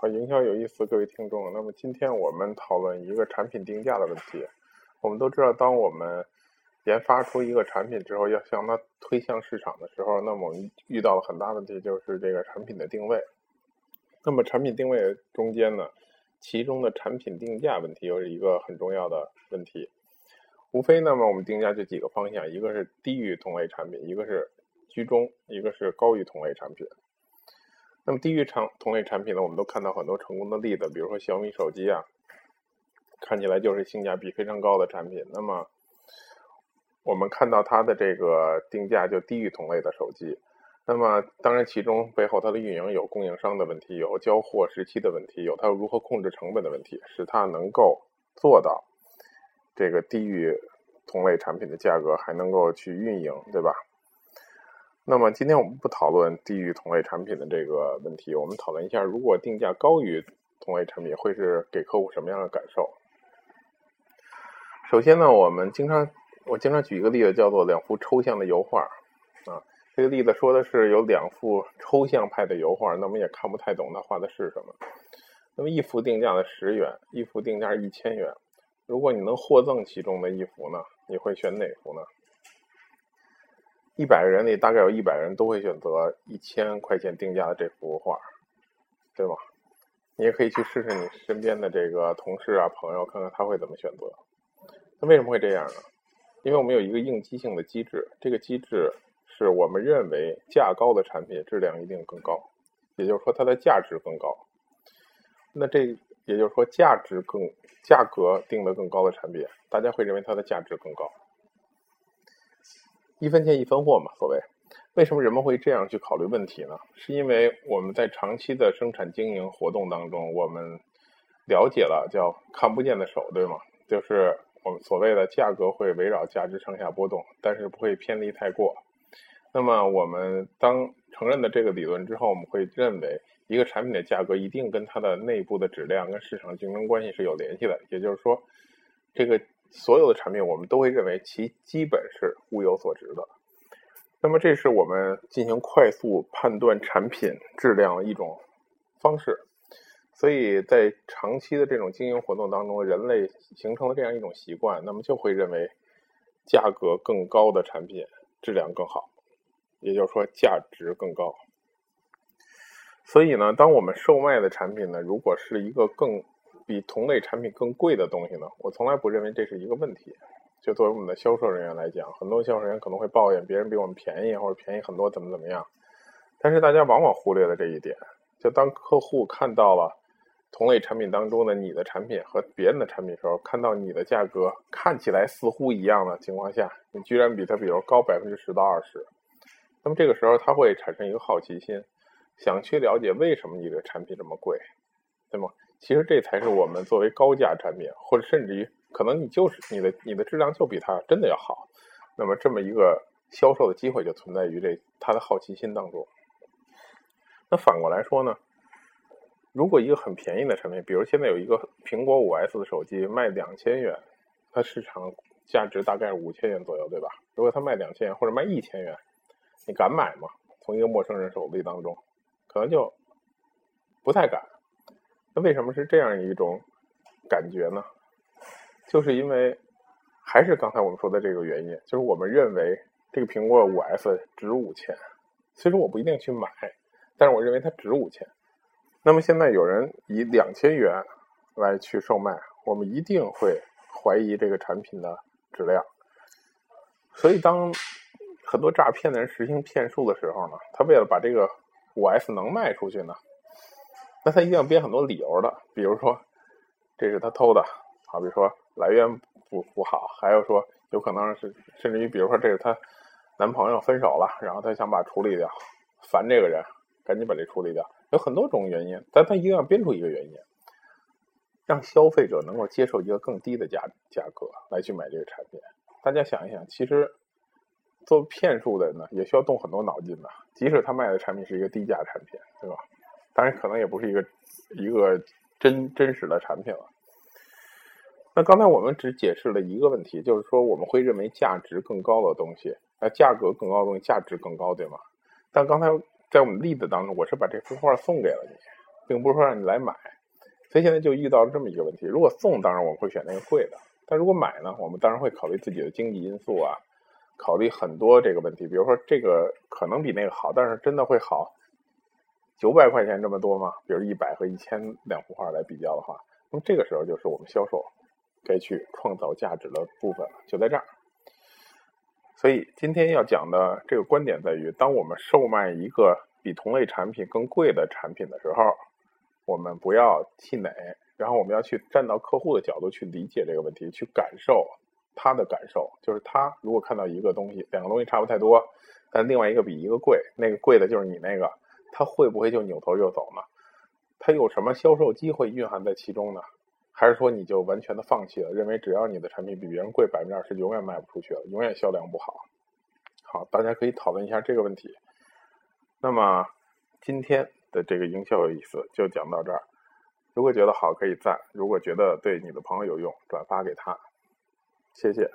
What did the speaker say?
好，营销有意思，各位听众。那么今天我们讨论一个产品定价的问题。我们都知道，当我们研发出一个产品之后，要向它推向市场的时候，那么我们遇到了很大问题，就是这个产品的定位。那么产品定位中间呢，其中的产品定价问题又是一个很重要的问题。无非那么我们定价就几个方向，一个是低于同类产品，一个是居中，一个是高于同类产品。那么低于长同类产品呢，我们都看到很多成功的例子，比如说小米手机啊，看起来就是性价比非常高的产品。那么我们看到它的这个定价就低于同类的手机。那么当然，其中背后它的运营有供应商的问题，有交货时期的问题，有它如何控制成本的问题，使它能够做到这个低于同类产品的价格，还能够去运营，对吧？那么今天我们不讨论低于同类产品的这个问题，我们讨论一下，如果定价高于同类产品，会是给客户什么样的感受？首先呢，我们经常我经常举一个例子，叫做两幅抽象的油画啊。这个例子说的是有两幅抽象派的油画，那么也看不太懂他画的是什么。那么一幅定价的十元，一幅定价一千元。如果你能获赠其中的一幅呢，你会选哪幅呢？一百个人里，大概有一百人都会选择一千块钱定价的这幅画，对吗？你也可以去试试你身边的这个同事啊、朋友，看看他会怎么选择。那为什么会这样呢？因为我们有一个应激性的机制，这个机制是我们认为价高的产品质量一定更高，也就是说它的价值更高。那这也就是说价值更价格定的更高的产品，大家会认为它的价值更高。一分钱一分货嘛，所谓，为什么人们会这样去考虑问题呢？是因为我们在长期的生产经营活动当中，我们了解了叫看不见的手，对吗？就是我们所谓的价格会围绕价值上下波动，但是不会偏离太过。那么我们当承认了这个理论之后，我们会认为一个产品的价格一定跟它的内部的质量跟市场竞争关系是有联系的，也就是说，这个。所有的产品，我们都会认为其基本是物有所值的。那么，这是我们进行快速判断产品质量的一种方式。所以在长期的这种经营活动当中，人类形成了这样一种习惯，那么就会认为价格更高的产品质量更好，也就是说价值更高。所以呢，当我们售卖的产品呢，如果是一个更比同类产品更贵的东西呢？我从来不认为这是一个问题。就作为我们的销售人员来讲，很多销售人员可能会抱怨别人比我们便宜，或者便宜很多，怎么怎么样。但是大家往往忽略了这一点。就当客户看到了同类产品当中的你的产品和别人的产品时候，看到你的价格看起来似乎一样的情况下，你居然比他比如高百分之十到二十，那么这个时候他会产生一个好奇心，想去了解为什么你的产品这么贵，对吗？其实这才是我们作为高价产品，或者甚至于可能你就是你的你的质量就比它真的要好，那么这么一个销售的机会就存在于这他的好奇心当中。那反过来说呢，如果一个很便宜的产品，比如现在有一个苹果五 S 的手机卖两千元，它市场价值大概是五千元左右，对吧？如果它卖两千元或者卖一千元，你敢买吗？从一个陌生人手里当中，可能就不太敢。为什么是这样一种感觉呢？就是因为还是刚才我们说的这个原因，就是我们认为这个苹果五 S 值五千，其实我不一定去买，但是我认为它值五千。那么现在有人以两千元来去售卖，我们一定会怀疑这个产品的质量。所以当很多诈骗的人实行骗术的时候呢，他为了把这个五 S 能卖出去呢。那他一定要编很多理由的，比如说这是他偷的，好，比如说来源不不好，还有说有可能是甚至于比如说这是她男朋友分手了，然后她想把处理掉，烦这个人，赶紧把这处理掉，有很多种原因，但他一定要编出一个原因，让消费者能够接受一个更低的价价格来去买这个产品。大家想一想，其实做骗术的呢，也需要动很多脑筋的，即使他卖的产品是一个低价产品，对吧？当然，可能也不是一个一个真真实的产品了。那刚才我们只解释了一个问题，就是说我们会认为价值更高的东西，那价格更高的东西价值更高，对吗？但刚才在我们例子当中，我是把这幅画送给了你，并不是说让你来买。所以现在就遇到了这么一个问题：如果送，当然我会选那个贵的；但如果买呢，我们当然会考虑自己的经济因素啊，考虑很多这个问题。比如说这个可能比那个好，但是真的会好九百块钱这么多吗？比如一百和一千两幅画来比较的话，那么这个时候就是我们销售该去创造价值的部分了，就在这儿。所以今天要讲的这个观点在于，当我们售卖一个比同类产品更贵的产品的时候。我们不要气馁，然后我们要去站到客户的角度去理解这个问题，去感受他的感受。就是他如果看到一个东西，两个东西差不太多，但另外一个比一个贵，那个贵的就是你那个，他会不会就扭头就走呢？他有什么销售机会蕴含在其中呢？还是说你就完全的放弃了，认为只要你的产品比别人贵百分之二十，永远卖不出去了，永远销量不好？好，大家可以讨论一下这个问题。那么今天。的这个营销有意思，就讲到这儿。如果觉得好，可以赞；如果觉得对你的朋友有用，转发给他。谢谢。